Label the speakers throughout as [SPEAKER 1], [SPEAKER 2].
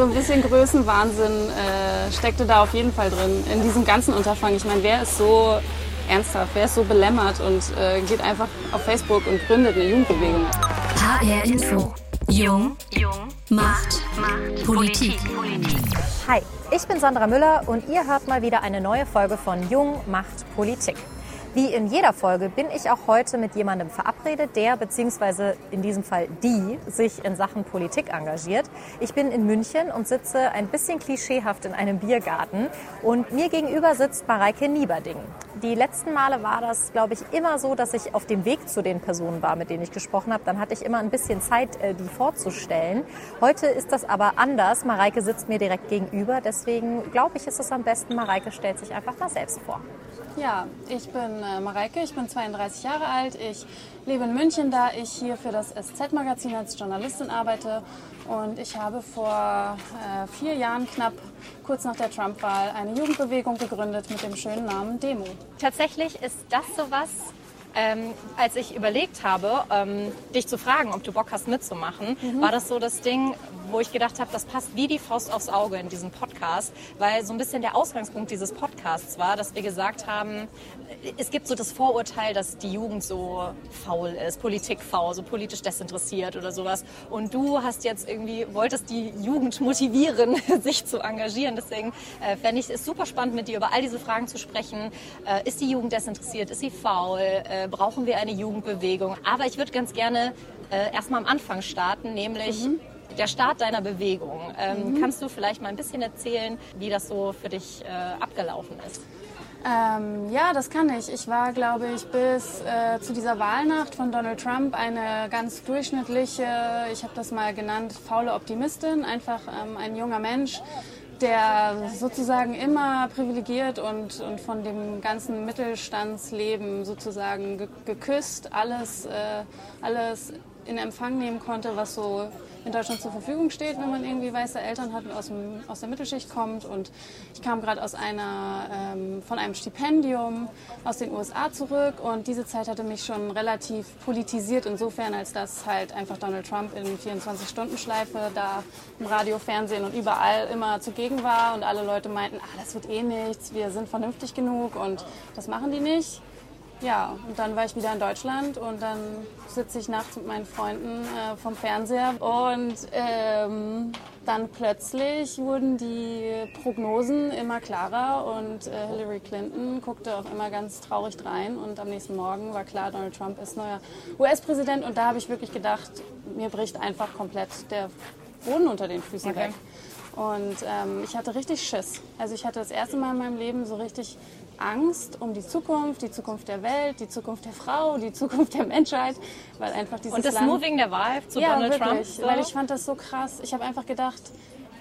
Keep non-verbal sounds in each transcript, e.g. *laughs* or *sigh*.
[SPEAKER 1] so ein bisschen Größenwahnsinn äh, steckte da auf jeden Fall drin in diesem ganzen Unterfangen. Ich meine, wer ist so ernsthaft, wer ist so belämmert und äh, geht einfach auf Facebook und gründet eine Jugendbewegung?
[SPEAKER 2] HR Info. Jung. Jung. Macht. Macht. Politik. Politik.
[SPEAKER 3] Hi, ich bin Sandra Müller und ihr hört mal wieder eine neue Folge von Jung macht Politik. Wie in jeder Folge bin ich auch heute mit jemandem verabredet, der bzw. in diesem Fall die sich in Sachen Politik engagiert. Ich bin in München und sitze ein bisschen klischeehaft in einem Biergarten und mir gegenüber sitzt Mareike Nieberding. Die letzten Male war das, glaube ich, immer so, dass ich auf dem Weg zu den Personen war, mit denen ich gesprochen habe. Dann hatte ich immer ein bisschen Zeit, äh, die vorzustellen. Heute ist das aber anders. Mareike sitzt mir direkt gegenüber. Deswegen glaube ich, ist es am besten, Mareike stellt sich einfach mal selbst vor.
[SPEAKER 1] Ja, ich bin äh, Mareike, ich bin 32 Jahre alt. Ich lebe in München, da ich hier für das SZ-Magazin als Journalistin arbeite. Und ich habe vor äh, vier Jahren knapp, kurz nach der Trump-Wahl, eine Jugendbewegung gegründet mit dem schönen Namen Demo.
[SPEAKER 3] Tatsächlich ist das sowas, ähm, als ich überlegt habe, ähm, dich zu fragen, ob du Bock hast mitzumachen, mhm. war das so das Ding, wo ich gedacht habe, das passt wie die Faust aufs Auge in diesem Podcast, weil so ein bisschen der Ausgangspunkt dieses Podcasts war, dass wir gesagt haben, es gibt so das Vorurteil, dass die Jugend so faul ist, politikfaul, so politisch desinteressiert oder sowas. Und du hast jetzt irgendwie, wolltest die Jugend motivieren, *laughs* sich zu engagieren. Deswegen äh, fände ich es super spannend, mit dir über all diese Fragen zu sprechen. Äh, ist die Jugend desinteressiert? Ist sie faul? Äh, brauchen wir eine Jugendbewegung. Aber ich würde ganz gerne äh, erstmal am Anfang starten, nämlich mhm. Der Start deiner Bewegung. Ähm, mhm. Kannst du vielleicht mal ein bisschen erzählen, wie das so für dich äh, abgelaufen ist?
[SPEAKER 1] Ähm, ja, das kann ich. Ich war, glaube ich, bis äh, zu dieser Wahlnacht von Donald Trump eine ganz durchschnittliche, ich habe das mal genannt, faule Optimistin, einfach ähm, ein junger Mensch, der sozusagen immer privilegiert und, und von dem ganzen Mittelstandsleben sozusagen geküsst, alles, äh, alles in Empfang nehmen konnte, was so in Deutschland zur Verfügung steht, wenn man irgendwie weiße Eltern hat und aus, dem, aus der Mittelschicht kommt. Und ich kam gerade ähm, von einem Stipendium aus den USA zurück und diese Zeit hatte mich schon relativ politisiert, insofern, als dass halt einfach Donald Trump in 24-Stunden-Schleife da im Radio, Fernsehen und überall immer zugegen war und alle Leute meinten, ah, das wird eh nichts, wir sind vernünftig genug und das machen die nicht. Ja, und dann war ich wieder in Deutschland und dann sitze ich nachts mit meinen Freunden äh, vom Fernseher und ähm, dann plötzlich wurden die Prognosen immer klarer und äh, Hillary Clinton guckte auch immer ganz traurig rein und am nächsten Morgen war klar, Donald Trump ist neuer US-Präsident und da habe ich wirklich gedacht, mir bricht einfach komplett der Boden unter den Füßen okay. weg. Und ähm, ich hatte richtig Schiss. Also ich hatte das erste Mal in meinem Leben so richtig Angst um die Zukunft, die Zukunft der Welt, die Zukunft der Frau, die Zukunft der Menschheit, weil einfach dieses
[SPEAKER 3] Und das
[SPEAKER 1] Land,
[SPEAKER 3] nur wegen der Wahl zu
[SPEAKER 1] ja,
[SPEAKER 3] Donald
[SPEAKER 1] wirklich,
[SPEAKER 3] Trump?
[SPEAKER 1] So? weil ich fand das so krass. Ich habe einfach gedacht,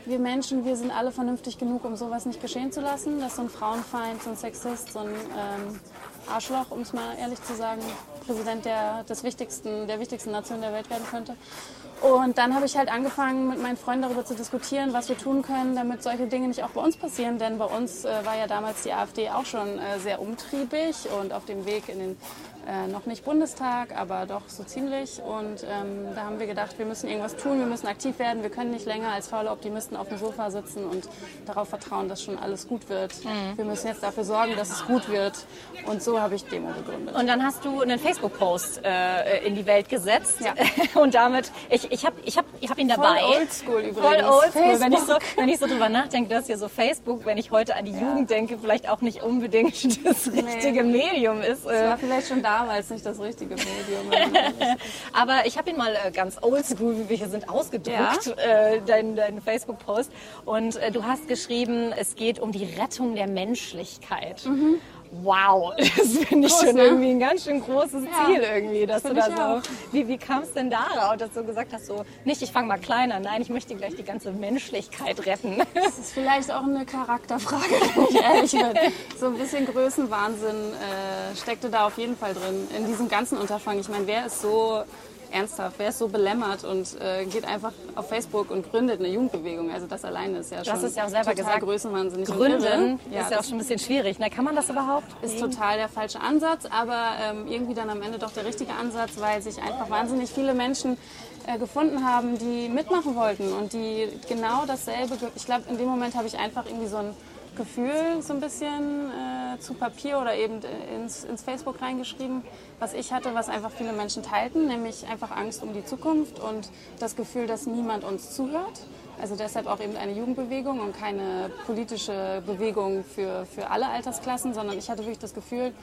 [SPEAKER 1] wir Menschen, wir sind alle vernünftig genug, um sowas nicht geschehen zu lassen, dass so ein Frauenfeind, so ein Sexist, so ein ähm, Arschloch, um es mal ehrlich zu sagen, Präsident der, des wichtigsten, der wichtigsten Nation der Welt werden könnte. Und dann habe ich halt angefangen, mit meinen Freunden darüber zu diskutieren, was wir tun können, damit solche Dinge nicht auch bei uns passieren. Denn bei uns äh, war ja damals die AfD auch schon äh, sehr umtriebig und auf dem Weg in den äh, noch nicht Bundestag, aber doch so ziemlich. Und ähm, da haben wir gedacht, wir müssen irgendwas tun, wir müssen aktiv werden. Wir können nicht länger als faule Optimisten auf dem Sofa sitzen und darauf vertrauen, dass schon alles gut wird. Mhm. Wir müssen jetzt dafür sorgen, dass es gut wird. Und so habe ich Demo gegründet.
[SPEAKER 3] Und dann hast du einen Facebook-Post äh, in die Welt gesetzt.
[SPEAKER 1] Ja. *laughs*
[SPEAKER 3] Und damit, ich, ich habe ich hab, ich hab ihn dabei.
[SPEAKER 1] Voll oldschool übrigens.
[SPEAKER 3] Voll oldschool. Wenn ich, so, wenn ich so drüber nachdenke, dass hier so Facebook, wenn ich heute an die ja. Jugend denke, vielleicht auch nicht unbedingt *laughs* das richtige nee. Medium ist.
[SPEAKER 1] Das war vielleicht schon damals nicht das richtige Medium. *laughs*
[SPEAKER 3] Aber ich habe ihn mal äh, ganz oldschool, wie wir hier sind, ausgedruckt, ja? äh, deinen dein Facebook-Post. Und äh, du hast geschrieben, es geht um die Rettung der Menschlichkeit. Mhm wow, *laughs* das finde ich Groß, schon ne? irgendwie ein ganz schön großes ja, Ziel irgendwie, dass du da so, wie, wie kam es denn darauf, dass du gesagt hast, so, nicht ich fange mal kleiner, nein, ich möchte gleich die ganze Menschlichkeit retten.
[SPEAKER 1] Das ist vielleicht auch eine Charakterfrage, *laughs* wenn ich ehrlich bin. So ein bisschen Größenwahnsinn äh, steckte da auf jeden Fall drin, in diesem ganzen Unterfangen. Ich meine, wer ist so ernsthaft, wer ist so belämmert und äh, geht einfach auf Facebook und gründet eine Jugendbewegung. Also das alleine ist ja schon
[SPEAKER 3] das ist ja auch selber gesagt,
[SPEAKER 1] größenwahnsinnig.
[SPEAKER 3] Gründen ja, ist ja auch schon ein bisschen schwierig. Ne? Kann man das überhaupt?
[SPEAKER 1] Ist total der falsche Ansatz, aber ähm, irgendwie dann am Ende doch der richtige Ansatz, weil sich einfach wahnsinnig viele Menschen äh, gefunden haben, die mitmachen wollten und die genau dasselbe, ich glaube, in dem Moment habe ich einfach irgendwie so ein Gefühl so ein bisschen äh, zu Papier oder eben ins, ins Facebook reingeschrieben, was ich hatte, was einfach viele Menschen teilten, nämlich einfach Angst um die Zukunft und das Gefühl, dass niemand uns zuhört. Also deshalb auch eben eine Jugendbewegung und keine politische Bewegung für, für alle Altersklassen, sondern ich hatte wirklich das Gefühl,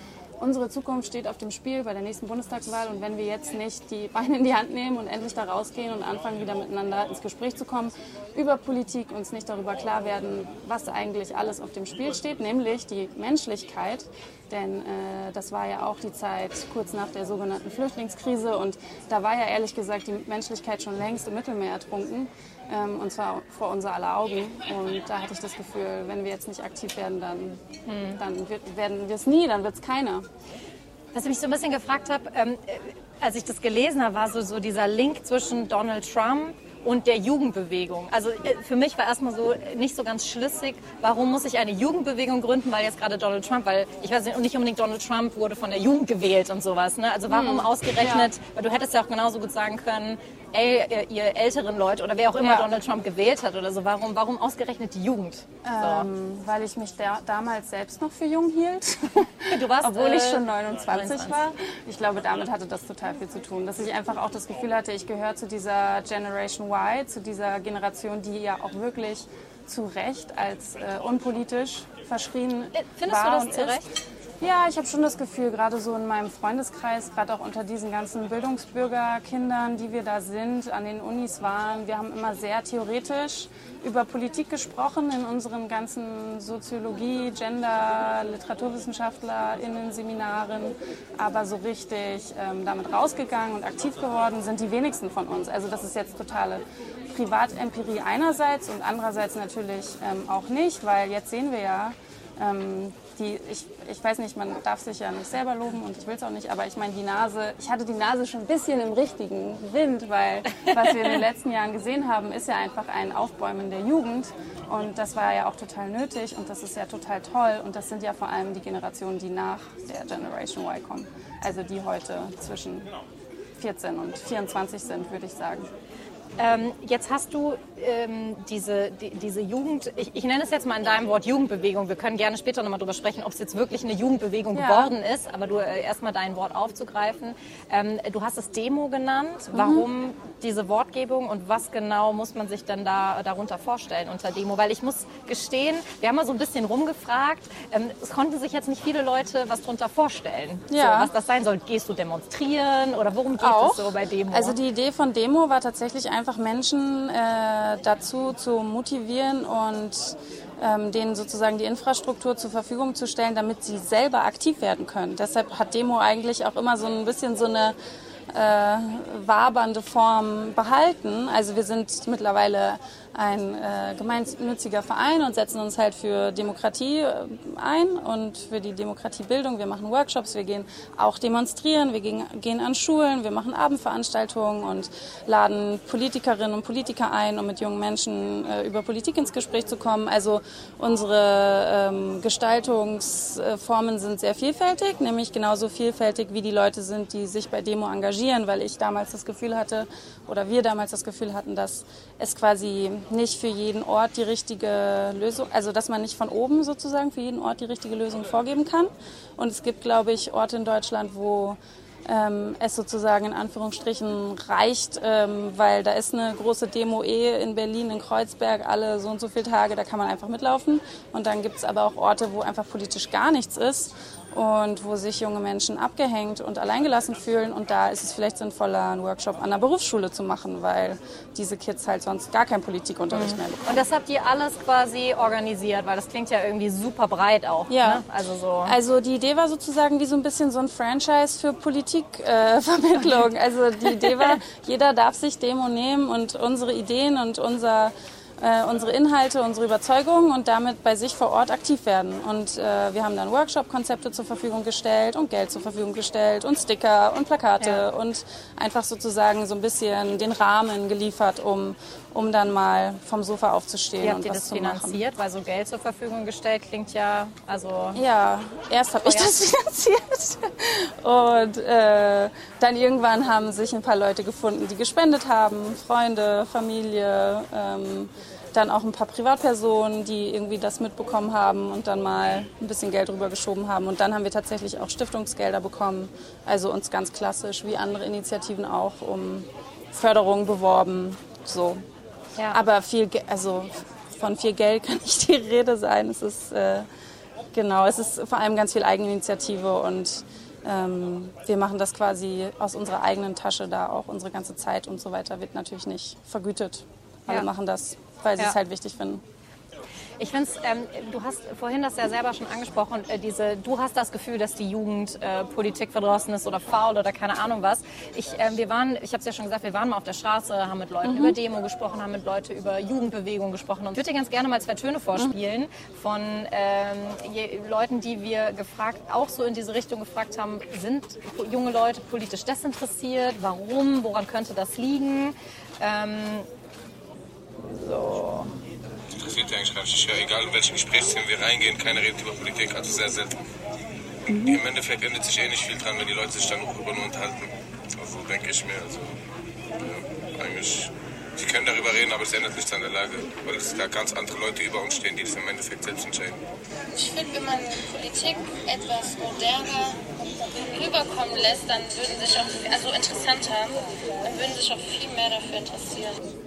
[SPEAKER 1] unsere Zukunft steht auf dem Spiel bei der nächsten Bundestagswahl. Und wenn wir jetzt nicht die Beine in die Hand nehmen und endlich da rausgehen und anfangen, wieder miteinander ins Gespräch zu kommen über Politik, uns nicht darüber klar werden, was eigentlich alles auf dem Spiel steht, nämlich die Menschlichkeit, denn äh, das war ja auch die Zeit kurz nach der sogenannten Flüchtlingskrise. Und da war ja ehrlich gesagt die Menschlichkeit schon längst im Mittelmeer ertrunken ähm, und zwar vor unser aller Augen. Und da hatte ich das Gefühl, wenn wir jetzt nicht aktiv werden, dann, hm. dann wird, werden wir es nie, dann wird es keiner.
[SPEAKER 3] Was ich mich so ein bisschen gefragt habe, ähm, äh, als ich das gelesen habe, war so, so dieser Link zwischen Donald Trump und der Jugendbewegung. Also äh, für mich war erstmal so nicht so ganz schlüssig, warum muss ich eine Jugendbewegung gründen, weil jetzt gerade Donald Trump, weil ich weiß nicht, nicht unbedingt Donald Trump wurde von der Jugend gewählt und sowas. Ne? Also warum hm. ausgerechnet, ja. weil du hättest ja auch genauso gut sagen können, ey, ihr älteren Leute oder wer auch immer ja. Donald Trump gewählt hat oder so, warum, warum ausgerechnet die Jugend? So.
[SPEAKER 1] Ähm, weil ich mich da, damals selbst noch für jung hielt. *laughs*
[SPEAKER 3] Du warst,
[SPEAKER 1] Obwohl äh, ich schon 29, 29, war. Ich glaube, damit hatte das total viel zu tun. Dass ich einfach auch das Gefühl hatte, ich gehöre zu dieser Generation Y, zu dieser Generation, die ja auch wirklich zu Recht als äh, unpolitisch verschrien
[SPEAKER 3] äh, Findest
[SPEAKER 1] war
[SPEAKER 3] du das zu Recht?
[SPEAKER 1] Ja, ich habe schon das Gefühl, gerade so in meinem Freundeskreis, gerade auch unter diesen ganzen Bildungsbürgerkindern, die wir da sind, an den Unis waren, wir haben immer sehr theoretisch über Politik gesprochen in unseren ganzen Soziologie, Gender, LiteraturwissenschaftlerInnen, Seminaren, aber so richtig ähm, damit rausgegangen und aktiv geworden sind die wenigsten von uns. Also das ist jetzt totale Privatempirie einerseits und andererseits natürlich ähm, auch nicht, weil jetzt sehen wir ja, ähm, die, ich, ich weiß nicht, man darf sich ja nicht selber loben und ich will es auch nicht, aber ich meine, die Nase, ich hatte die Nase schon ein bisschen im richtigen Wind, weil was wir in den letzten Jahren gesehen haben, ist ja einfach ein Aufbäumen der Jugend und das war ja auch total nötig und das ist ja total toll und das sind ja vor allem die Generationen, die nach der Generation Y kommen, also die heute zwischen 14 und 24 sind, würde ich sagen.
[SPEAKER 3] Ähm, jetzt hast du ähm, diese, die, diese Jugend, ich, ich, nenne es jetzt mal in deinem Wort Jugendbewegung. Wir können gerne später nochmal darüber sprechen, ob es jetzt wirklich eine Jugendbewegung ja. geworden ist, aber du äh, erstmal dein Wort aufzugreifen. Ähm, du hast es Demo genannt. Mhm. Warum diese Wortgebung und was genau muss man sich denn da darunter vorstellen unter Demo? Weil ich muss gestehen, wir haben mal so ein bisschen rumgefragt. Ähm, es konnten sich jetzt nicht viele Leute was darunter vorstellen, ja. so, was das sein soll. Gehst du demonstrieren oder worum geht Auch. es so bei Demo?
[SPEAKER 1] Also die Idee von Demo war tatsächlich einfach einfach Menschen äh, dazu zu motivieren und ähm, denen sozusagen die Infrastruktur zur Verfügung zu stellen, damit sie selber aktiv werden können. Deshalb hat Demo eigentlich auch immer so ein bisschen so eine äh, wabernde Form behalten. Also wir sind mittlerweile ein äh, gemeinnütziger Verein und setzen uns halt für Demokratie äh, ein und für die Demokratiebildung. Wir machen Workshops, wir gehen auch demonstrieren, wir gehen, gehen an Schulen, wir machen Abendveranstaltungen und laden Politikerinnen und Politiker ein, um mit jungen Menschen äh, über Politik ins Gespräch zu kommen. Also unsere ähm, Gestaltungsformen sind sehr vielfältig, nämlich genauso vielfältig wie die Leute sind, die sich bei Demo engagieren, weil ich damals das Gefühl hatte oder wir damals das Gefühl hatten, dass es quasi nicht für jeden Ort die richtige Lösung, also dass man nicht von oben sozusagen für jeden Ort die richtige Lösung vorgeben kann. Und es gibt, glaube ich, Orte in Deutschland, wo ähm, es sozusagen in Anführungsstrichen reicht, ähm, weil da ist eine große Demo eh in Berlin, in Kreuzberg, alle so und so viele Tage, da kann man einfach mitlaufen. Und dann gibt es aber auch Orte, wo einfach politisch gar nichts ist und wo sich junge Menschen abgehängt und alleingelassen fühlen. Und da ist es vielleicht sinnvoller, einen Workshop an der Berufsschule zu machen, weil diese Kids halt sonst gar keinen Politikunterricht mhm. mehr bekommen.
[SPEAKER 3] Und das habt ihr alles quasi organisiert, weil das klingt ja irgendwie super breit auch.
[SPEAKER 1] Ja. Ne? Also, so. also die Idee war sozusagen wie so ein bisschen so ein Franchise für Politikvermittlung. Äh, *laughs* also die Idee war, jeder darf sich Demo nehmen und unsere Ideen und unser äh, unsere Inhalte, unsere Überzeugungen und damit bei sich vor Ort aktiv werden. Und äh, wir haben dann Workshop-Konzepte zur Verfügung gestellt und Geld zur Verfügung gestellt und Sticker und Plakate ja. und einfach sozusagen so ein bisschen den Rahmen geliefert, um, um dann mal vom Sofa aufzustehen
[SPEAKER 3] Wie habt
[SPEAKER 1] und
[SPEAKER 3] ihr
[SPEAKER 1] was
[SPEAKER 3] das
[SPEAKER 1] zu machen.
[SPEAKER 3] finanziert? Weil so Geld zur Verfügung gestellt klingt ja, also
[SPEAKER 1] Ja, erst habe ich
[SPEAKER 3] ja.
[SPEAKER 1] das finanziert und äh, dann irgendwann haben sich ein paar Leute gefunden, die gespendet haben, Freunde, Familie, ähm, dann auch ein paar Privatpersonen, die irgendwie das mitbekommen haben und dann mal ein bisschen Geld rübergeschoben haben. Und dann haben wir tatsächlich auch Stiftungsgelder bekommen, also uns ganz klassisch wie andere Initiativen auch um Förderung beworben. So.
[SPEAKER 3] ja.
[SPEAKER 1] Aber viel, also von viel Geld *laughs* kann nicht die Rede sein. Es ist äh, genau, es ist vor allem ganz viel Eigeninitiative und ähm, wir machen das quasi aus unserer eigenen Tasche da auch. Unsere ganze Zeit und so weiter wird natürlich nicht vergütet. Alle
[SPEAKER 3] Ja.
[SPEAKER 1] machen das, weil sie
[SPEAKER 3] Ja.
[SPEAKER 1] es halt wichtig finden.
[SPEAKER 3] Ich finde ähm, du hast vorhin das ja selber schon angesprochen, äh, diese, du hast das Gefühl, dass die Jugend äh, Politik verdrossen ist oder faul oder keine Ahnung was. Ich, ähm, wir waren, ich habe es ja schon gesagt, wir waren mal auf der Straße, haben mit Leuten über Demo gesprochen, haben mit Leuten über Jugendbewegung gesprochen. Und ich würde dir ganz gerne mal zwei Töne vorspielen von ähm, je, Leuten, die wir gefragt, auch so in diese Richtung gefragt haben, sind junge Leute politisch desinteressiert? Warum? Woran könnte das liegen? Ähm,
[SPEAKER 4] interessiert ja eigentlich gar nicht. Ja, egal in welche Gesprächsthemen wir reingehen, keiner redet über Politik, also sehr selten. Im Endeffekt ändert sich eh nicht viel dran, wenn die Leute sich dann auch über nur unterhalten. Also denke ich mir, also ja, eigentlich, sie können darüber reden, aber es ändert nichts an der Lage, weil es da ganz andere Leute über uns stehen, die das im Endeffekt selbst entscheiden.
[SPEAKER 5] Ich finde, wenn man Politik etwas moderner rüberkommen lässt, dann würden sich auch, also interessanter, dann würden sich auch viel mehr dafür interessieren.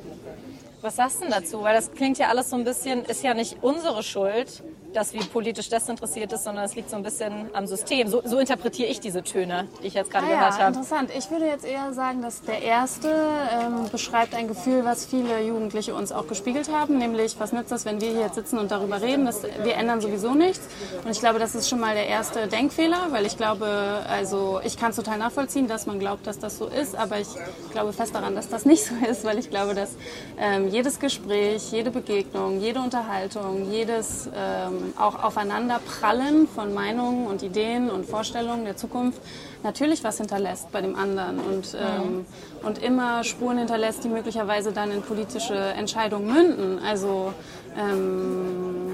[SPEAKER 3] Was sagst du denn dazu? Weil das klingt ja alles so ein bisschen, ist ja nicht unsere Schuld, dass wir politisch desinteressiert ist, sondern es liegt so ein bisschen am System. So, so interpretiere ich diese Töne, die ich jetzt gerade
[SPEAKER 1] Ah
[SPEAKER 3] gehört
[SPEAKER 1] ja,
[SPEAKER 3] habe.
[SPEAKER 1] interessant. Ich würde jetzt eher sagen, dass der erste ähm, beschreibt ein Gefühl, was viele Jugendliche uns auch gespiegelt haben, nämlich was nützt das, wenn wir hier jetzt sitzen und darüber reden, dass wir ändern sowieso nichts. Und ich glaube, das ist schon mal der erste Denkfehler, weil ich glaube, also ich kann es total nachvollziehen, dass man glaubt, dass das so ist, aber ich glaube fest daran, dass das nicht so *laughs* ist, weil ich glaube, dass ähm, jedes Gespräch, jede Begegnung, jede Unterhaltung, jedes ähm, auch Aufeinanderprallen von Meinungen und Ideen und Vorstellungen der Zukunft natürlich was hinterlässt bei dem anderen und, ähm, und immer Spuren hinterlässt, die möglicherweise dann in politische Entscheidungen münden. Also ähm,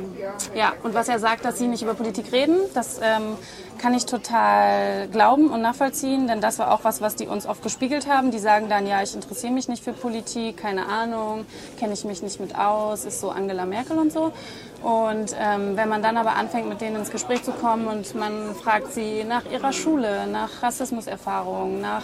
[SPEAKER 1] ja, und was er sagt, dass sie nicht über Politik reden, das ähm, kann ich total glauben und nachvollziehen, denn das war auch was, was die uns oft gespiegelt haben. Die sagen dann, ja, ich interessiere mich nicht für Politik, keine Ahnung, kenne ich mich nicht mit aus, ist so Angela Merkel und so. Und ähm, wenn man dann aber anfängt, mit denen ins Gespräch zu kommen und man fragt sie nach ihrer Schule, nach Rassismuserfahrungen, nach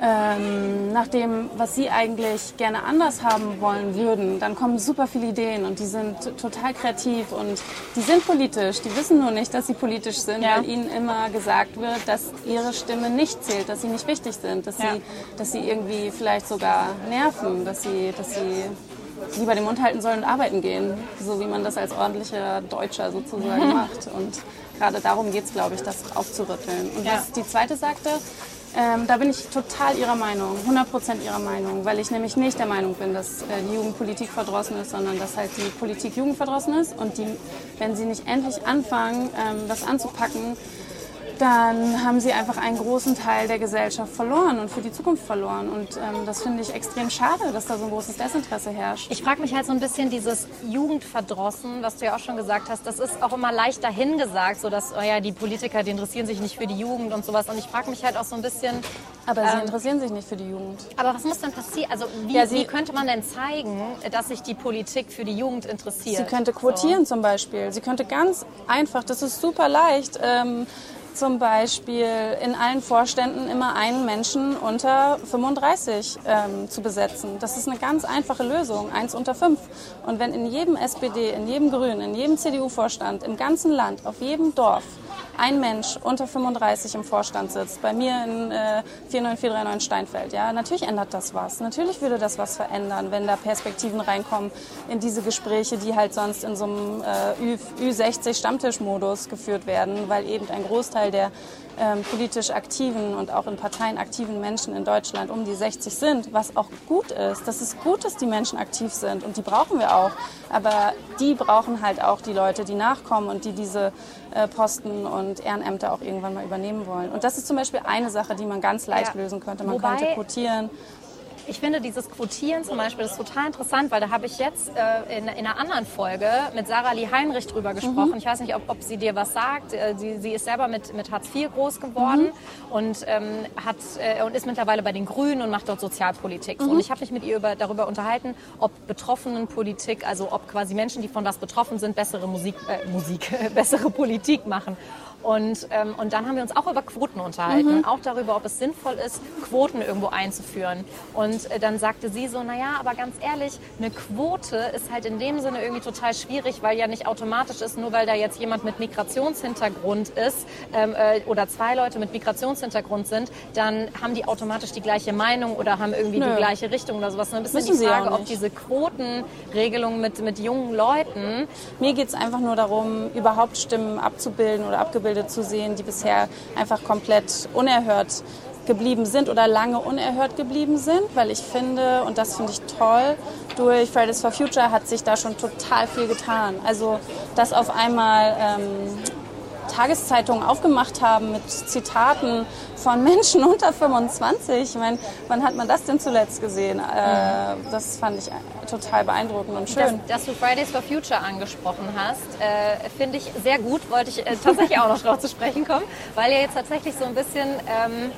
[SPEAKER 1] ähm, nach dem, was sie eigentlich gerne anders haben wollen würden, dann kommen super viele Ideen und die sind total kreativ und die sind politisch. Die wissen nur nicht, dass sie politisch sind,
[SPEAKER 3] Ja.
[SPEAKER 1] weil ihnen immer gesagt wird, dass ihre Stimme nicht zählt, dass sie nicht wichtig sind, dass,
[SPEAKER 3] Ja.
[SPEAKER 1] sie, dass sie irgendwie vielleicht sogar nerven, dass sie, dass sie lieber den Mund halten sollen und arbeiten gehen, so wie man das als ordentlicher Deutscher sozusagen *laughs* macht. Und gerade darum geht es, glaube ich, das aufzurütteln. Und
[SPEAKER 3] Ja.
[SPEAKER 1] was die zweite sagte, ähm, da bin ich total ihrer Meinung, 100% ihrer Meinung, weil ich nämlich nicht der Meinung bin, dass äh, die Jugendpolitik verdrossen ist, sondern dass halt die Politik jugendverdrossen ist und die, wenn sie nicht endlich anfangen, ähm, das anzupacken, dann haben sie einfach einen großen Teil der Gesellschaft verloren und für die Zukunft verloren. Und ähm, das finde ich extrem schade, dass da so ein großes Desinteresse herrscht.
[SPEAKER 3] Ich frage mich halt so ein bisschen dieses Jugendverdrossen, was du ja auch schon gesagt hast, das ist auch immer leicht dahingesagt, so dass, oh ja, die Politiker, die interessieren sich nicht für die Jugend und sowas. Und ich frage mich halt auch so ein bisschen,
[SPEAKER 1] Aber sie
[SPEAKER 3] ähm,
[SPEAKER 1] interessieren sich nicht für die Jugend.
[SPEAKER 3] aber was muss denn passieren? Also wie,
[SPEAKER 1] Ja, sie-
[SPEAKER 3] wie könnte man denn zeigen, dass sich die Politik für die Jugend interessiert?
[SPEAKER 1] Sie könnte quotieren zum Beispiel. Sie könnte ganz einfach, das ist super leicht, ähm, zum Beispiel in allen Vorständen immer einen Menschen unter 35 ähm, zu besetzen. Das ist eine ganz einfache Lösung, eins unter fünf. Und wenn in jedem SPD, in jedem Grünen, in jedem CDU-Vorstand, im ganzen Land, auf jedem Dorf ein Mensch unter 35 im Vorstand sitzt, bei mir in äh, 49439 Steinfeld, ja, natürlich ändert das was. Natürlich würde das was verändern, wenn da Perspektiven reinkommen in diese Gespräche, die halt sonst in so einem äh, Ü- Ü60-Stammtischmodus geführt werden, weil eben ein Großteil der ähm, politisch aktiven und auch in Parteien aktiven Menschen in Deutschland um die 60 sind, was auch gut ist. Das ist gut, dass die Menschen aktiv sind und die brauchen wir auch. Aber die brauchen halt auch die Leute, die nachkommen und die diese Posten und Ehrenämter auch irgendwann mal übernehmen wollen. Und das ist zum Beispiel eine Sache, die man ganz leicht
[SPEAKER 3] Ja.
[SPEAKER 1] lösen könnte. Man
[SPEAKER 3] Wobei-
[SPEAKER 1] könnte quotieren.
[SPEAKER 3] Ich finde dieses Quotieren zum Beispiel das ist total interessant, weil da habe ich jetzt äh, in, in, einer anderen Folge mit Sarah Lee Heinrich drüber gesprochen. Mhm. Ich weiß nicht, ob, ob, sie dir was sagt. Äh, sie, sie ist selber mit, mit Hartz IV groß geworden mhm. und, ähm, hat, äh, und ist mittlerweile bei den Grünen und macht dort Sozialpolitik. Mhm. Und ich habe mich mit ihr über, darüber unterhalten, ob Betroffenenpolitik, also ob quasi Menschen, die von was betroffen sind, bessere Musik, äh, Musik *laughs* bessere Politik machen. Und, ähm, und dann haben wir uns auch über Quoten unterhalten, mhm. auch darüber, ob es sinnvoll ist, Quoten irgendwo einzuführen. Und äh, dann sagte sie so, naja, aber ganz ehrlich, eine Quote ist halt in dem Sinne irgendwie total schwierig, weil ja nicht automatisch ist, nur weil da jetzt jemand mit Migrationshintergrund ist ähm, äh, oder zwei Leute mit Migrationshintergrund sind, dann haben die automatisch die gleiche Meinung oder haben irgendwie Nö. die gleiche Richtung oder sowas. Ein bisschen Müssen die Frage, ob diese Quotenregelung mit, mit jungen Leuten...
[SPEAKER 1] Mir geht es einfach nur darum, überhaupt Stimmen abzubilden oder abgebildet zu sehen, die bisher einfach komplett unerhört geblieben sind oder lange unerhört geblieben sind, weil ich finde, und das finde ich toll, durch Fridays for Future hat sich da schon total viel getan. Also, dass auf einmal ähm, Tageszeitungen aufgemacht haben mit Zitaten von Menschen *laughs* unter 25. Ich meine, wann hat man das denn zuletzt gesehen? Äh, das fand ich total beeindruckend und schön.
[SPEAKER 3] Dass, dass du Fridays for Future angesprochen hast, äh, finde ich sehr gut. Wollte ich äh, tatsächlich auch noch drauf zu sprechen kommen, weil ja jetzt tatsächlich so ein bisschen ähm,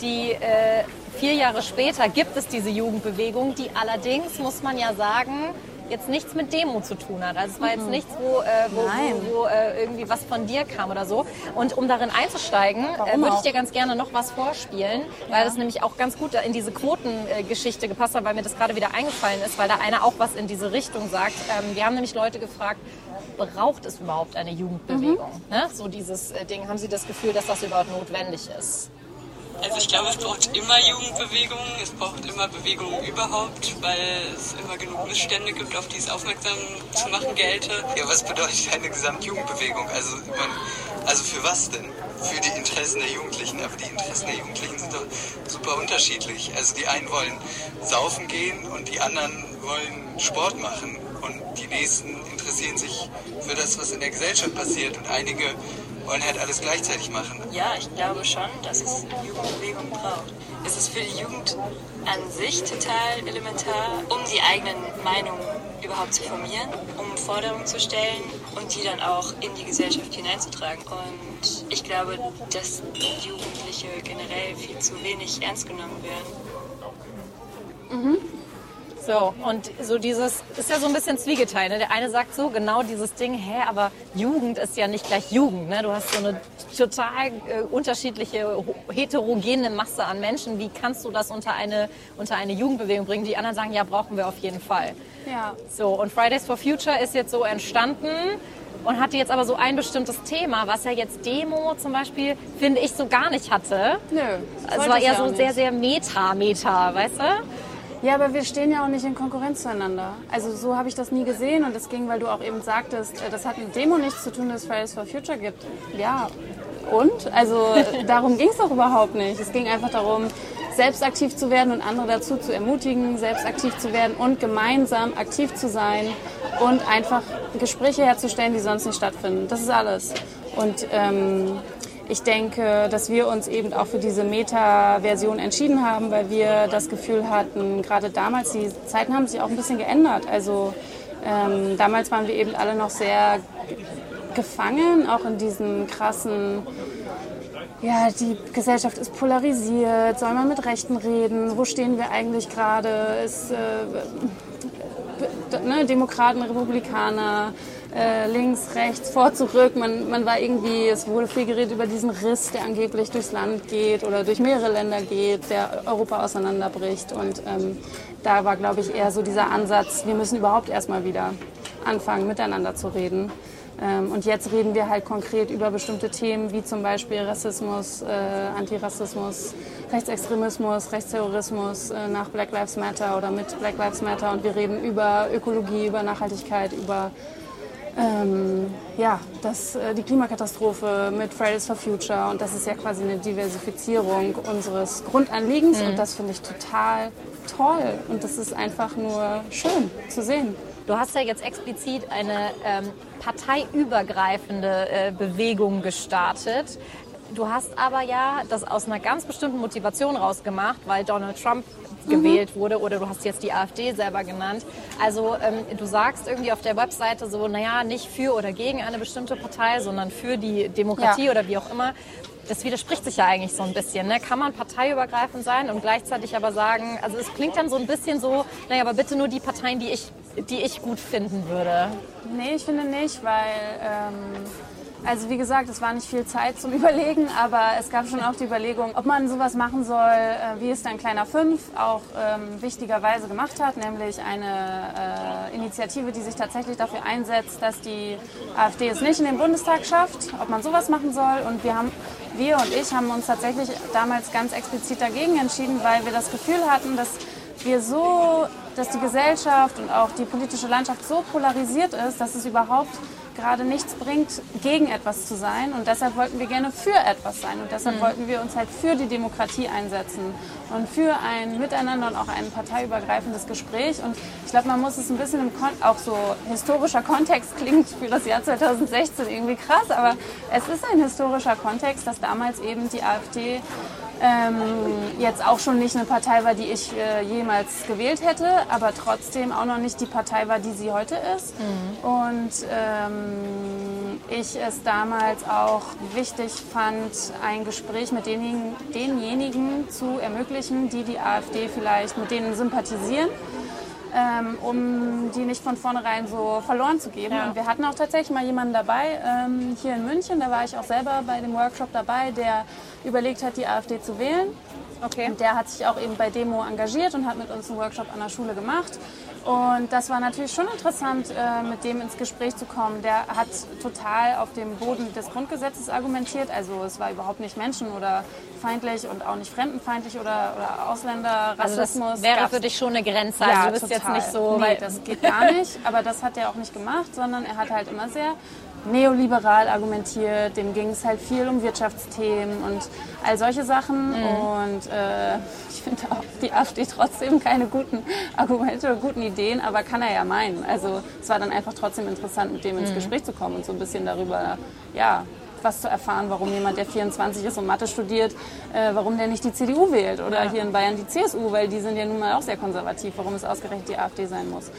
[SPEAKER 3] die äh, vier Jahre später gibt es diese Jugendbewegung, die allerdings, muss man ja sagen, jetzt nichts mit Demo zu tun hat. Also es war jetzt nichts, wo, äh, wo, wo, wo äh, irgendwie was von dir kam oder so. Und um darin einzusteigen, äh, würde ich dir ganz gerne noch was vorspielen, ja. weil das nämlich auch ganz gut in diese Quotengeschichte gepasst hat, weil mir das gerade wieder eingefallen ist, weil da einer auch was in diese Richtung sagt. Ähm, wir haben nämlich Leute gefragt, braucht es überhaupt eine Jugendbewegung? Mhm. Ne? So dieses äh, Ding, haben Sie das Gefühl, dass das überhaupt notwendig ist?
[SPEAKER 6] Also ich glaube, es braucht immer Jugendbewegungen, es braucht immer Bewegungen überhaupt, weil es immer genug Missstände gibt, auf die es aufmerksam zu machen gelte.
[SPEAKER 7] Ja, was bedeutet eine Gesamtjugendbewegung? Also, man, also für was denn? Für die Interessen der Jugendlichen, aber die Interessen der Jugendlichen sind doch super unterschiedlich. Also die einen wollen saufen gehen und die anderen wollen Sport machen und die nächsten interessieren sich für das, was in der Gesellschaft passiert und einige wollen halt alles gleichzeitig machen.
[SPEAKER 6] Ja, ich glaube schon, dass es eine Jugendbewegung braucht. Es ist für die Jugend an sich total elementar, um die eigenen Meinungen überhaupt zu formieren, um Forderungen zu stellen und die dann auch in die Gesellschaft hineinzutragen. Und ich glaube, dass Jugendliche generell viel zu wenig ernst genommen werden.
[SPEAKER 3] Mhm. So, und so dieses, ist ja so ein bisschen zwiegeteilt. Ne? Der eine sagt so, genau dieses Ding, hä, aber Jugend ist ja nicht gleich Jugend. Ne? Du hast so eine total äh, unterschiedliche, heterogene Masse an Menschen. Wie kannst du das unter eine, unter eine Jugendbewegung bringen? Die anderen sagen, ja, brauchen wir auf jeden Fall. Ja. So, und Fridays for Future ist jetzt so entstanden und hatte jetzt aber so ein bestimmtes Thema, was ja jetzt Demo zum Beispiel, finde ich, so gar nicht hatte. Nö. Es war eher so sehr, sehr meta, meta, weißt du?
[SPEAKER 1] Ja, aber wir stehen ja auch nicht in Konkurrenz zueinander. Also so habe ich das nie gesehen und das ging, weil du auch eben sagtest, äh, das hat mit Demo nichts zu tun, dass es Fridays for Future gibt. Ja, und? Also darum ging es doch überhaupt nicht. Es ging einfach darum, selbst aktiv zu werden und andere dazu zu ermutigen, selbst aktiv zu werden und gemeinsam aktiv zu sein und einfach Gespräche herzustellen, die sonst nicht stattfinden. Das ist alles. Und ähm, ich denke, dass wir uns eben auch für diese Meta-Version entschieden haben, weil wir das Gefühl hatten, gerade damals, die Zeiten haben sich auch ein bisschen geändert. Also ähm, damals waren wir eben alle noch sehr gefangen, auch in diesem krassen, ja, die Gesellschaft ist polarisiert, soll man mit Rechten reden, wo stehen wir eigentlich gerade, ist äh, ne, Demokraten, Republikaner, äh, links, rechts, vor, zurück. Man, man war irgendwie, es wurde viel geredet über diesen Riss, der angeblich durchs Land geht oder durch mehrere Länder geht, der Europa auseinanderbricht. Und ähm, da war, glaube ich, eher so dieser Ansatz, wir müssen überhaupt erstmal wieder anfangen, miteinander zu reden. Ähm, und jetzt reden wir halt konkret über bestimmte Themen wie zum Beispiel Rassismus, äh, Antirassismus, Rechtsextremismus, Rechtsterrorismus äh, nach Black Lives Matter oder mit Black Lives Matter. Und wir reden über Ökologie, über Nachhaltigkeit, über ähm, ja, das, äh, die Klimakatastrophe mit Fridays for Future und das ist ja quasi eine Diversifizierung unseres Grundanliegens mhm. und das finde ich total toll und das ist einfach nur schön zu sehen.
[SPEAKER 3] Du hast ja jetzt explizit eine ähm, parteiübergreifende äh, Bewegung gestartet. Du hast aber ja das aus einer ganz bestimmten Motivation rausgemacht, weil Donald Trump gewählt wurde oder du hast jetzt die AfD selber genannt. Also ähm, du sagst irgendwie auf der Webseite so, naja, nicht für oder gegen eine bestimmte Partei, sondern für die Demokratie
[SPEAKER 1] Ja.
[SPEAKER 3] oder wie auch immer. Das widerspricht sich ja eigentlich so ein bisschen. Ne? Kann man parteiübergreifend sein und gleichzeitig aber sagen, also es klingt dann so ein bisschen so, naja, aber bitte nur die Parteien, die ich, die ich gut finden würde.
[SPEAKER 1] Nee, ich finde nicht, weil, ähm, also wie gesagt, es war nicht viel Zeit zum *laughs* Überlegen, aber es gab schon auch die Überlegung, ob man sowas machen soll, äh, wie es dann Kleiner 5 auch ähm, wichtigerweise gemacht hat, nämlich eine äh, Initiative, die sich tatsächlich dafür einsetzt, dass die AfD es nicht in den Bundestag schafft, ob man sowas machen soll. Und wir haben, wir und ich haben uns tatsächlich damals ganz explizit dagegen entschieden, weil wir das Gefühl hatten, dass wir so, dass die Gesellschaft und auch die politische Landschaft so polarisiert ist, dass es überhaupt gerade nichts bringt, gegen etwas zu sein. Und deshalb wollten wir gerne für etwas sein. Und deshalb wollten wir uns halt für die Demokratie einsetzen und für ein Miteinander und auch ein parteiübergreifendes Gespräch. Und ich glaube, man muss es ein bisschen im Kon auch so historischer Kontext *laughs* klingt für das Jahr 2016 irgendwie krass, aber es ist ein historischer Kontext, dass damals eben die AfD ähm, jetzt auch schon nicht eine Partei war, die ich äh, jemals gewählt hätte, aber trotzdem auch noch nicht die Partei war, die sie heute ist. Und ähm, ich es damals auch wichtig fand, ein Gespräch mit denjenigen, denjenigen zu ermöglichen, die die AfD vielleicht mit denen sympathisieren. Ähm, um die nicht von vornherein so verloren zu geben.
[SPEAKER 3] Ja.
[SPEAKER 1] Und wir hatten auch tatsächlich mal jemanden dabei ähm, hier in München, da war ich auch selber bei dem Workshop dabei, der überlegt hat, die AfD zu wählen.
[SPEAKER 3] Okay.
[SPEAKER 1] Und der hat sich auch eben bei Demo engagiert und hat mit uns einen Workshop an der Schule gemacht. Und das war natürlich schon interessant, äh, mit dem ins Gespräch zu kommen. Der hat total auf dem Boden des Grundgesetzes argumentiert. Also es war überhaupt nicht menschen- oder feindlich und auch nicht fremdenfeindlich oder, oder
[SPEAKER 3] Also das
[SPEAKER 1] Ausländerrassismus.
[SPEAKER 3] wäre für dich schon eine Grenze. Also
[SPEAKER 1] ja,
[SPEAKER 3] du bist
[SPEAKER 1] total.
[SPEAKER 3] jetzt nicht so,
[SPEAKER 1] Nee, das geht gar nicht. Aber das hat er auch nicht gemacht, sondern er hat halt immer sehr neoliberal argumentiert. Dem ging es halt viel um Wirtschaftsthemen und all solche Sachen.
[SPEAKER 3] Mhm.
[SPEAKER 1] Und äh, finde auch die AfD trotzdem keine guten Argumente oder guten Ideen, aber kann er ja meinen. Also es war dann einfach trotzdem interessant, mit dem ins
[SPEAKER 3] Mhm.
[SPEAKER 1] Gespräch zu kommen und so ein bisschen darüber, ja, was zu erfahren, warum jemand, der 24 ist und Mathe studiert, äh, warum der nicht die CDU wählt oder hier in Bayern die CSU, weil die sind ja nun mal auch sehr konservativ, warum es ausgerechnet die AfD sein muss.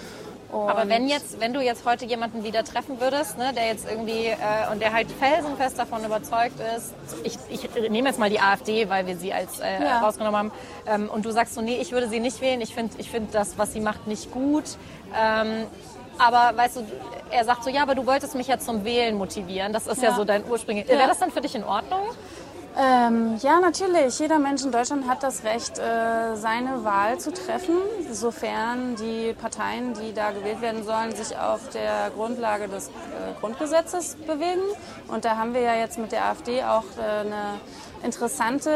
[SPEAKER 1] Und
[SPEAKER 3] Aber wenn jetzt, wenn du jetzt heute jemanden wieder treffen würdest, ne, der jetzt irgendwie äh, und der halt felsenfest davon überzeugt ist, ich, ich nehme jetzt mal die AfD, weil wir sie als äh,
[SPEAKER 1] Ja.
[SPEAKER 3] rausgenommen haben, ähm, und du sagst so, nee, ich würde sie nicht wählen, ich finde ich find das, was sie macht, nicht gut. Ähm, aber weißt du, er sagt so, ja, aber du wolltest mich ja zum Wählen motivieren. Das ist ja,
[SPEAKER 1] Ja.
[SPEAKER 3] so dein Ursprung. Wäre das dann für dich in Ordnung?
[SPEAKER 1] Ähm, ja, natürlich. Jeder Mensch in Deutschland hat das Recht, äh, seine Wahl zu treffen, sofern die Parteien, die da gewählt werden sollen, sich auf der Grundlage des äh, Grundgesetzes bewegen. Und da haben wir ja jetzt mit der AfD auch äh, eine interessante,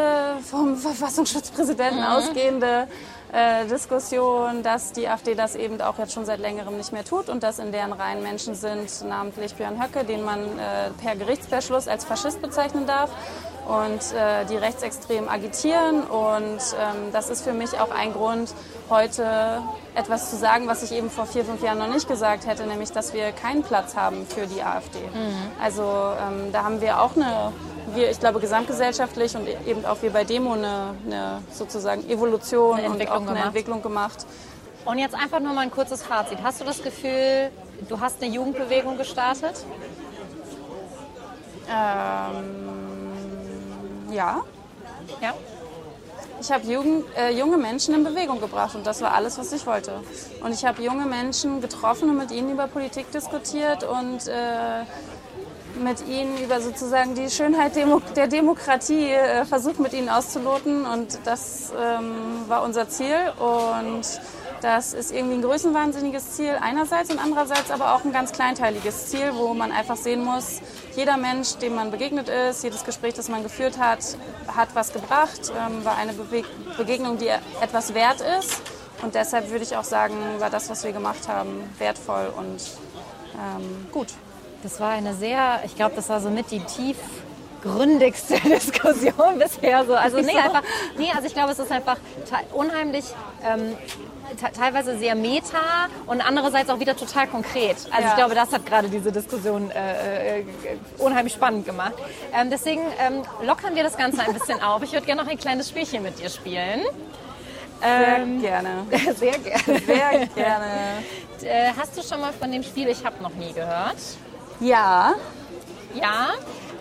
[SPEAKER 1] vom Verfassungsschutzpräsidenten ausgehende äh, Diskussion, dass die AfD das eben auch jetzt schon seit längerem nicht mehr tut und dass in deren Reihen Menschen sind, namentlich Björn Höcke, den man äh, per Gerichtsbeschluss als Faschist bezeichnen darf und äh, die rechtsextrem agitieren. Und ähm, das ist für mich auch ein Grund, heute etwas zu sagen, was ich eben vor vier, fünf Jahren noch nicht gesagt hätte, nämlich, dass wir keinen Platz haben für die AfD. Also ähm, da haben wir auch eine, wir, ich glaube, gesamtgesellschaftlich und eben auch wir bei Demo eine, eine sozusagen Evolution
[SPEAKER 3] Eine
[SPEAKER 1] und auch eine
[SPEAKER 3] gemacht.
[SPEAKER 1] Entwicklung gemacht.
[SPEAKER 3] Und jetzt einfach nur mal ein kurzes Fazit. Hast du das Gefühl, du hast eine Jugendbewegung gestartet?
[SPEAKER 1] Ähm, ja,
[SPEAKER 3] Ja.
[SPEAKER 1] Ich habe äh, junge Menschen in Bewegung gebracht und das war alles, was ich wollte. Und ich habe junge Menschen getroffen und mit ihnen über Politik diskutiert und äh, mit ihnen über sozusagen die Schönheit Demo der Demokratie äh, versucht, mit ihnen auszuloten. Und das ähm, war unser Ziel. Und das ist irgendwie ein größenwahnsinniges Ziel einerseits und andererseits aber auch ein ganz kleinteiliges Ziel, wo man einfach sehen muss, jeder Mensch, dem man begegnet ist, jedes Gespräch, das man geführt hat, hat was gebracht, ähm, war eine Begegnung, die etwas wert ist. Und deshalb würde ich auch sagen, war das, was wir gemacht haben, wertvoll und ähm, gut.
[SPEAKER 3] Das war eine sehr, ich glaube, das war so mit die tiefgründigste *laughs* Diskussion bisher. So. Also *laughs* nee, einfach, nee, also ich glaube, es ist einfach unheimlich. Ähm, teilweise sehr meta und andererseits auch wieder total konkret. Also
[SPEAKER 1] Ja.
[SPEAKER 3] ich glaube, das hat gerade diese Diskussion äh, äh, unheimlich spannend gemacht. Ähm, deswegen ähm, lockern wir das Ganze ein bisschen auf. Ich würde gerne noch ein kleines Spielchen mit dir spielen.
[SPEAKER 1] Sehr
[SPEAKER 3] Ähm,
[SPEAKER 1] gerne. *laughs*
[SPEAKER 3] sehr gerne.
[SPEAKER 1] Sehr gerne.
[SPEAKER 3] Äh, hast du schon mal von dem Spiel Ich habe noch nie gehört?
[SPEAKER 1] Ja,
[SPEAKER 3] Ja,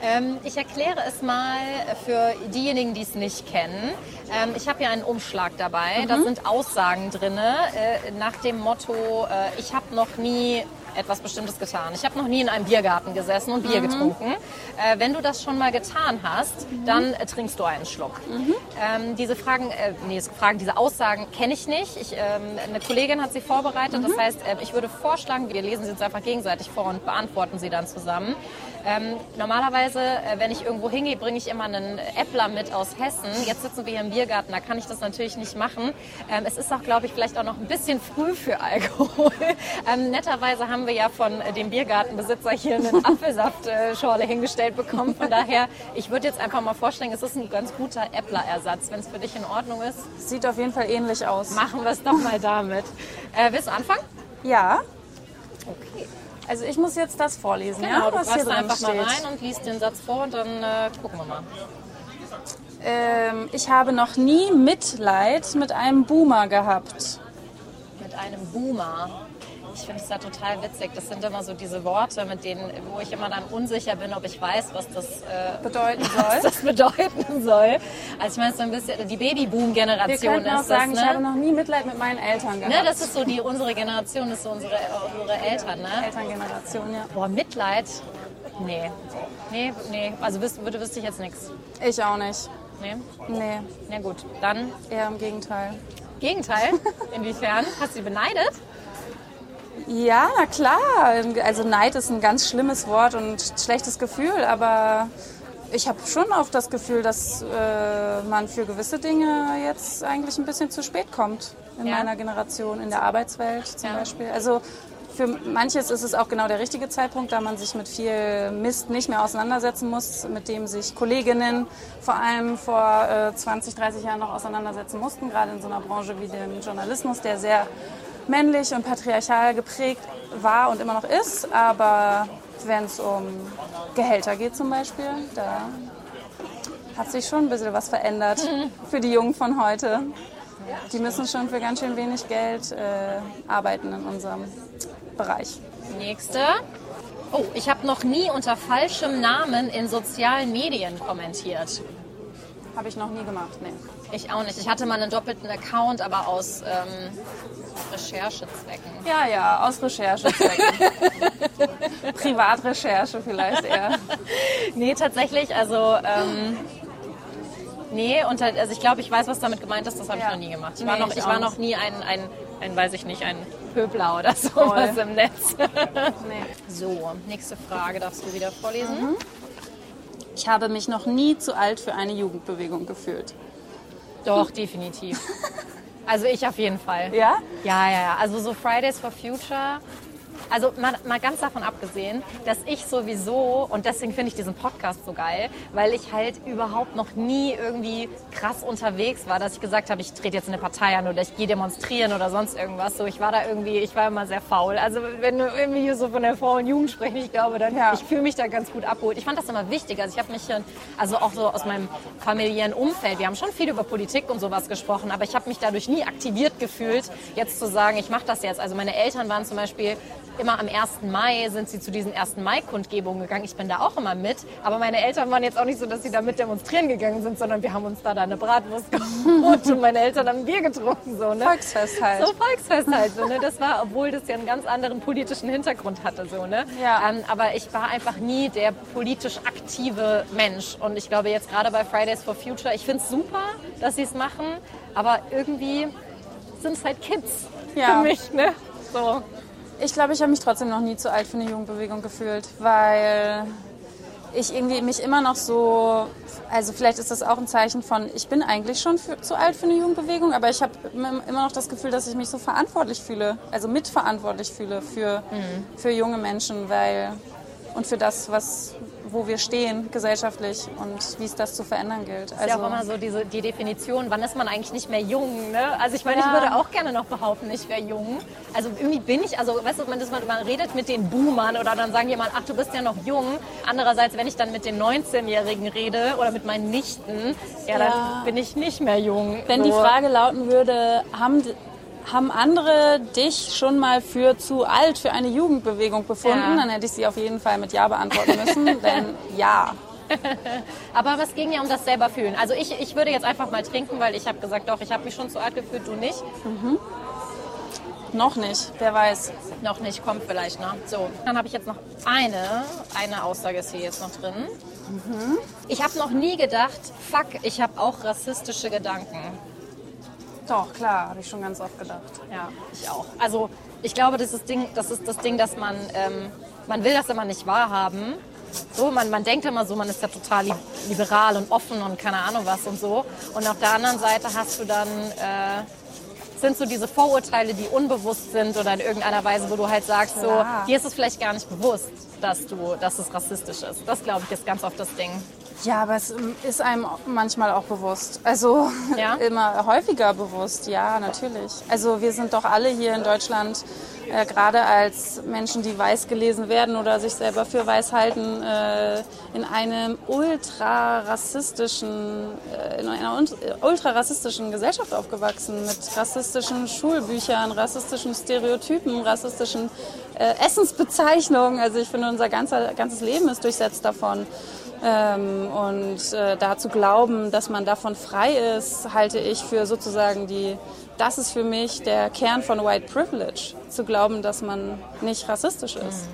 [SPEAKER 3] ähm, ich erkläre es mal für diejenigen, die es nicht kennen. Ähm, ich habe hier einen Umschlag dabei. Da sind Aussagen drin äh, nach dem Motto, äh, ich habe noch nie etwas Bestimmtes getan. Ich habe noch nie in einem Biergarten gesessen und Bier getrunken. Äh, wenn du das schon mal getan hast, dann äh, trinkst du einen Schluck. Ähm, diese Fragen, äh, nee, Fragen, diese Aussagen kenne ich nicht. Ich, ähm, eine Kollegin hat sie vorbereitet. Das heißt, äh, ich würde vorschlagen, wir lesen sie uns einfach gegenseitig vor und beantworten sie dann zusammen. Ähm, normalerweise, äh, wenn ich irgendwo hingehe, bringe ich immer einen Äppler mit aus Hessen. Jetzt sitzen wir hier im Biergarten, da kann ich das natürlich nicht machen. Ähm, es ist auch, glaube ich, vielleicht auch noch ein bisschen früh für Alkohol. *laughs* ähm, netterweise haben wir ja von äh, dem Biergartenbesitzer hier eine *laughs* Apfelsaftschorle hingestellt bekommen. Von daher, ich würde jetzt einfach mal vorstellen, es ist ein ganz guter Äpplerersatz. Wenn es für dich in Ordnung ist,
[SPEAKER 1] sieht auf jeden Fall ähnlich aus.
[SPEAKER 3] machen wir es doch mal damit. Äh, willst du anfangen?
[SPEAKER 1] Ja,
[SPEAKER 3] Okay.
[SPEAKER 1] Also ich muss jetzt das vorlesen,
[SPEAKER 3] Genau,
[SPEAKER 1] ja,
[SPEAKER 3] du
[SPEAKER 1] was hier drin
[SPEAKER 3] einfach
[SPEAKER 1] steht.
[SPEAKER 3] mal rein und liest den Satz vor und dann äh, gucken wir mal.
[SPEAKER 1] Ähm, ich habe noch nie Mitleid mit einem Boomer gehabt.
[SPEAKER 3] mit einem Boomer. Ich finde es da total witzig. Das sind immer so diese Worte, mit denen, wo ich immer dann unsicher bin, ob ich weiß, was das, äh,
[SPEAKER 1] Bedeuten
[SPEAKER 3] was
[SPEAKER 1] soll.
[SPEAKER 3] das bedeuten soll. Also ich meine, so ein bisschen die Babyboom-Generation
[SPEAKER 1] könnten auch
[SPEAKER 3] ist
[SPEAKER 1] sagen,
[SPEAKER 3] das,
[SPEAKER 1] ich habe
[SPEAKER 3] ne?
[SPEAKER 1] noch nie Mitleid mit meinen Eltern gehabt.
[SPEAKER 3] ne? Das ist so die unsere Generation, das ist so unsere, unsere Eltern, ne?
[SPEAKER 1] Elterngeneration, ja.
[SPEAKER 3] Boah, Mitleid. Nee. Nee, nee. Also wüs würde wüsste ich jetzt nichts.
[SPEAKER 1] Ich auch nicht.
[SPEAKER 3] Nee?
[SPEAKER 1] Nee,
[SPEAKER 3] Na gut. Dann
[SPEAKER 1] eher im Gegenteil.
[SPEAKER 3] Gegenteil. Inwiefern? Hast du sie beneidet?
[SPEAKER 1] Ja, na klar. Also Neid ist ein ganz schlimmes Wort und schlechtes Gefühl, aber ich habe schon oft das Gefühl, dass äh, man für gewisse Dinge jetzt eigentlich ein bisschen zu spät kommt in
[SPEAKER 3] Ja.
[SPEAKER 1] meiner Generation, in der Arbeitswelt zum
[SPEAKER 3] Ja.
[SPEAKER 1] Beispiel. Also für manches ist es auch genau der richtige Zeitpunkt, da man sich mit viel Mist nicht mehr auseinandersetzen muss, mit dem sich Kolleginnen vor allem vor äh, 20, 30 Jahren noch auseinandersetzen mussten, gerade in so einer Branche wie dem Journalismus, der sehr männlich und patriarchal geprägt war und immer noch ist. Aber wenn es um Gehälter geht zum Beispiel, da hat sich schon ein bisschen was verändert *laughs* für die Jungen von heute. Die müssen schon für ganz schön wenig Geld äh, arbeiten in unserem Bereich.
[SPEAKER 3] Nächste. Oh, ich habe noch nie unter falschem Namen in sozialen Medien kommentiert.
[SPEAKER 1] Habe ich noch nie gemacht, nee.
[SPEAKER 3] Ich auch nicht. Ich hatte mal einen doppelten Account, aber aus ähm, Recherchezwecken.
[SPEAKER 1] Ja, ja, aus Recherchezwecken. *laughs* Privatrecherche vielleicht eher. *laughs*
[SPEAKER 3] Nee, tatsächlich, also ähm, nee, unter, also ich glaube, ich weiß, was damit gemeint ist, das habe
[SPEAKER 1] Ja.
[SPEAKER 3] ich noch nie gemacht. Ich war,
[SPEAKER 1] Nee,
[SPEAKER 3] noch,
[SPEAKER 1] ich
[SPEAKER 3] ich war noch nie ein, ein, ein, weiß ich nicht, ein Pöbler oder sowas im Netz.
[SPEAKER 1] Nee.
[SPEAKER 3] So, nächste Frage darfst du wieder vorlesen.
[SPEAKER 1] Ich habe mich noch nie zu alt für eine Jugendbewegung gefühlt.
[SPEAKER 3] Doch, definitiv. *laughs* Also ich auf jeden Fall.
[SPEAKER 1] Ja?
[SPEAKER 3] Ja, ja, ja. Also so Fridays for Future. Also mal, mal ganz davon abgesehen, dass ich sowieso, und deswegen finde ich diesen Podcast so geil, weil ich halt überhaupt noch nie irgendwie krass unterwegs war, dass ich gesagt habe, ich trete jetzt eine Partei an oder ich gehe demonstrieren oder sonst irgendwas. So, ich war da irgendwie, ich war immer sehr faul. Also wenn du irgendwie hier so von der Frau- und Jugend sprechen, ich glaube, dann,
[SPEAKER 1] Ja.
[SPEAKER 3] ich fühle mich da ganz gut abgeholt. Ich fand das immer wichtig. Also ich habe mich, äh, also auch so aus meinem familiären Umfeld, wir haben schon viel über Politik und sowas gesprochen, aber ich habe mich dadurch nie aktiviert gefühlt, jetzt zu sagen, ich mache das jetzt. Also meine Eltern waren zum Beispiel immer am 1. Mai, sind sie zu diesen 1. Mai-Kundgebungen gegangen. Ich bin da auch immer mit, aber meine Eltern waren jetzt auch nicht so, dass sie da mit demonstrieren gegangen sind, sondern wir haben uns da, da eine Bratwurst *laughs* geholt und meine Eltern haben ein Bier getrunken. So, ne?
[SPEAKER 1] Volksfest halt.
[SPEAKER 3] So Volksfest halt. So, ne? Das war, obwohl das ja einen ganz anderen politischen Hintergrund hatte. So, ne?
[SPEAKER 1] Ja.
[SPEAKER 3] Ähm, aber ich war einfach nie der politisch aktive Mensch. Und ich glaube jetzt gerade bei Fridays for Future, ich finde es super, dass sie es machen, aber irgendwie sind es halt Kids
[SPEAKER 1] Ja.
[SPEAKER 3] für mich. Ne? So.
[SPEAKER 1] Ich glaube, ich habe mich trotzdem noch nie zu alt für eine Jugendbewegung gefühlt, weil ich irgendwie mich immer noch so, also vielleicht ist das auch ein Zeichen von, ich bin eigentlich schon für, zu alt für eine Jugendbewegung, aber ich habe immer noch das Gefühl, dass ich mich so verantwortlich fühle, also mitverantwortlich fühle für, für junge Menschen, weil und für das, was, wo wir stehen gesellschaftlich und wie es das zu verändern gilt.
[SPEAKER 3] ist ja auch immer so diese, die Definition, wann ist man eigentlich nicht mehr jung? Ne? Also ich meine, ich
[SPEAKER 1] Ja.
[SPEAKER 3] würde auch gerne noch behaupten, ich wäre jung. Also irgendwie bin ich, also weißt du, man, das- man, man redet mit den Boomern oder dann sagen jemand, ach du bist ja noch jung. Andererseits, wenn ich dann mit den 19-Jährigen rede oder mit meinen Nichten, ja, dann
[SPEAKER 1] Ja.
[SPEAKER 3] bin ich nicht mehr jung.
[SPEAKER 1] Wenn
[SPEAKER 3] so.
[SPEAKER 1] die Frage lauten würde, haben, haben andere dich schon mal für zu alt für eine Jugendbewegung befunden,
[SPEAKER 3] Ja.
[SPEAKER 1] dann hätte ich sie auf jeden Fall mit Ja beantworten müssen, *laughs* denn ja. *laughs*
[SPEAKER 3] Aber es ging ja um das selber fühlen. Also ich, ich würde jetzt einfach mal trinken, weil ich habe gesagt, doch, ich habe mich schon zu alt gefühlt, du nicht.
[SPEAKER 1] Noch nicht, wer weiß.
[SPEAKER 3] Noch nicht, kommt vielleicht noch. So, dann habe ich jetzt noch eine, eine Aussage ist hier jetzt noch drin. Ich habe noch nie gedacht, fuck, ich habe auch rassistische Gedanken.
[SPEAKER 1] Doch, klar, habe ich schon ganz oft gedacht.
[SPEAKER 3] Ja, ich auch. Also ich glaube, das ist, Ding, das ist das Ding, dass man, ähm, man will das immer nicht wahrhaben. So, man, man denkt immer so, man ist ja total li- liberal und offen und keine Ahnung was und so. Und auf der anderen Seite hast du dann, äh, sind so diese Vorurteile, die unbewusst sind oder in irgendeiner Weise, wo du halt sagst, so,
[SPEAKER 1] Klar.
[SPEAKER 3] dir ist es vielleicht gar nicht bewusst, dass, du, dass es rassistisch ist. Das, glaube ich, ist ganz oft das Ding.
[SPEAKER 1] Ja, aber es ähm, ist einem manchmal auch bewusst. Also
[SPEAKER 3] Ja? *laughs*
[SPEAKER 1] immer häufiger bewusst, ja, natürlich. Also wir sind doch alle hier in Deutschland, äh, gerade als Menschen, die weiß gelesen werden oder sich selber für weiß halten, äh, in einem ultra rassistischen, äh, in einer äh, ultra rassistischen Gesellschaft aufgewachsen, mit rassistischen Schulbüchern, rassistischen Stereotypen, rassistischen äh, Essensbezeichnungen. Also ich finde, unser ganzer, ganzes Leben ist durchsetzt davon. Ähm, und äh, da zu glauben, dass man davon frei ist, halte ich für sozusagen die, das ist für mich der Kern von White Privilege, zu glauben, dass man nicht rassistisch ist.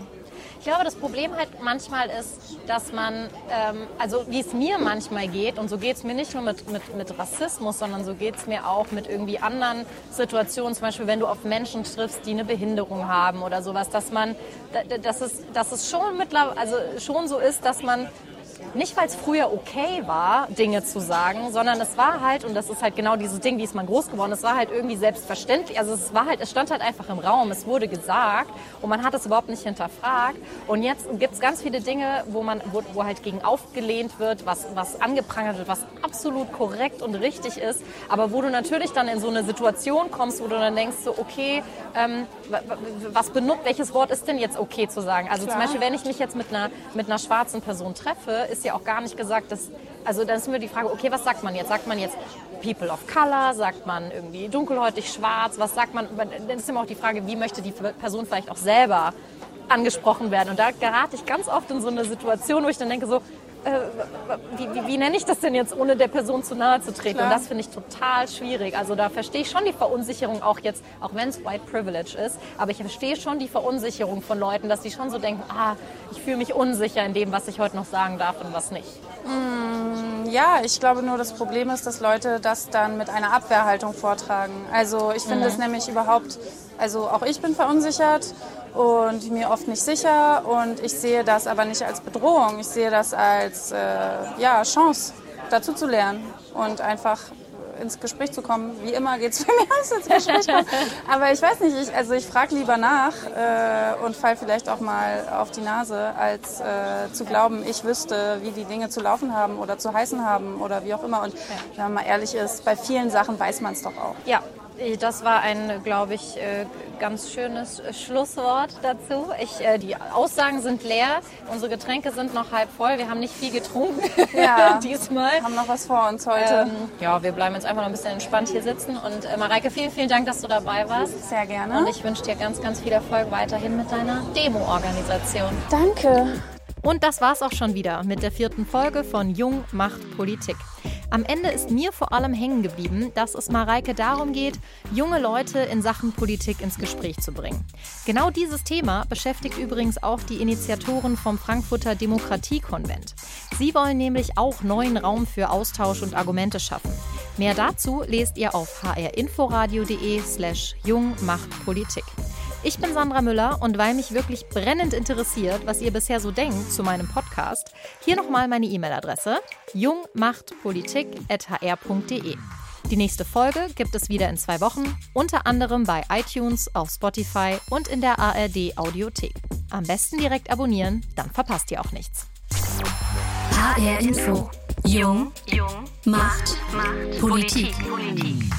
[SPEAKER 3] Ich glaube, das Problem halt manchmal ist, dass man, ähm, also wie es mir manchmal geht, und so geht es mir nicht nur mit, mit, mit Rassismus, sondern so geht es mir auch mit irgendwie anderen Situationen, zum Beispiel wenn du auf Menschen triffst, die eine Behinderung haben oder sowas, dass man, da- dass es, dass es schon mittlerweile, also schon so ist, dass man nicht, weil es früher okay war, Dinge zu sagen, sondern es war halt, und das ist halt genau dieses Ding, wie ist man groß geworden, es war halt irgendwie selbstverständlich. Also es war halt, es stand halt einfach im Raum, es wurde gesagt und man hat es überhaupt nicht hinterfragt. Und jetzt gibt es ganz viele Dinge, wo man, wo, wo halt gegen aufgelehnt wird, was, was angeprangert wird, was absolut korrekt und richtig ist, aber wo du natürlich dann in so eine Situation kommst, wo du dann denkst, so, okay, ähm, wa- wa- was benutzt, welches Wort ist denn jetzt okay zu sagen? Also zum Beispiel, wenn ich mich jetzt mit einer, mit einer schwarzen Person treffe, ist ja auch gar nicht gesagt, dass, also dann ist mir die Frage, okay, was sagt man jetzt? Sagt man jetzt People of Color? Sagt man irgendwie dunkelhäutig, schwarz? Was sagt man? Dann ist immer auch die Frage, wie möchte die Person vielleicht auch selber angesprochen werden? Und da gerate ich ganz oft in so eine Situation, wo ich dann denke so, äh, wie, wie, wie nenne ich das denn jetzt, ohne der Person zu nahe zu treten?
[SPEAKER 1] Klar.
[SPEAKER 3] Und das finde ich total schwierig. Also da verstehe ich schon die Verunsicherung auch jetzt, auch wenn es White Privilege ist, aber ich verstehe schon die Verunsicherung von Leuten, dass die schon so denken, ah, ich fühle mich unsicher in dem, was ich heute noch sagen darf und was nicht.
[SPEAKER 1] Ja, ich glaube nur, das Problem ist, dass Leute das dann mit einer Abwehrhaltung vortragen. Also ich finde es nämlich überhaupt, also auch ich bin verunsichert und mir oft nicht sicher und ich sehe das aber nicht als Bedrohung. Ich sehe das als äh, ja, Chance, dazu zu lernen und einfach ins Gespräch zu kommen. Wie immer geht es für *laughs* mich aus ins Gespräch kommen. Aber ich weiß nicht, ich, also ich frage lieber nach äh, und fall vielleicht auch mal auf die Nase, als äh, zu glauben, ich wüsste, wie die Dinge zu laufen haben oder zu heißen haben oder wie auch immer. Und wenn man mal ehrlich ist, bei vielen Sachen weiß man es doch auch.
[SPEAKER 3] Ja, das war ein, glaube ich, äh, ganz schönes Schlusswort dazu. Ich, äh, die Aussagen sind leer, unsere Getränke sind noch halb voll, wir haben nicht viel getrunken *laughs*
[SPEAKER 1] Ja.
[SPEAKER 3] diesmal.
[SPEAKER 1] Wir haben noch was vor uns heute.
[SPEAKER 3] Ähm, ja, wir bleiben jetzt einfach noch ein bisschen entspannt hier sitzen. Und äh, Mareike, vielen, vielen Dank, dass du dabei warst.
[SPEAKER 1] Sehr gerne.
[SPEAKER 3] Und ich wünsche dir ganz, ganz viel Erfolg weiterhin mit deiner Demo-Organisation.
[SPEAKER 1] Danke.
[SPEAKER 3] Und das war's auch schon wieder mit der vierten Folge von Jung macht Politik. Am Ende ist mir vor allem hängen geblieben, dass es Mareike darum geht, junge Leute in Sachen Politik ins Gespräch zu bringen. Genau dieses Thema beschäftigt übrigens auch die Initiatoren vom Frankfurter Demokratiekonvent. Sie wollen nämlich auch neuen Raum für Austausch und Argumente schaffen. Mehr dazu lest ihr auf hrinforadio.de slash jung macht Politik. Ich bin Sandra Müller und weil mich wirklich brennend interessiert, was ihr bisher so denkt zu meinem Podcast, hier nochmal meine E-Mail-Adresse jungmachtpolitik.hr.de. Die nächste Folge gibt es wieder in zwei Wochen, unter anderem bei iTunes, auf Spotify und in der ARD Audiothek. Am besten direkt abonnieren, dann verpasst ihr auch nichts.
[SPEAKER 2] HR Info. Jung, Jung macht, macht Politik. Politik.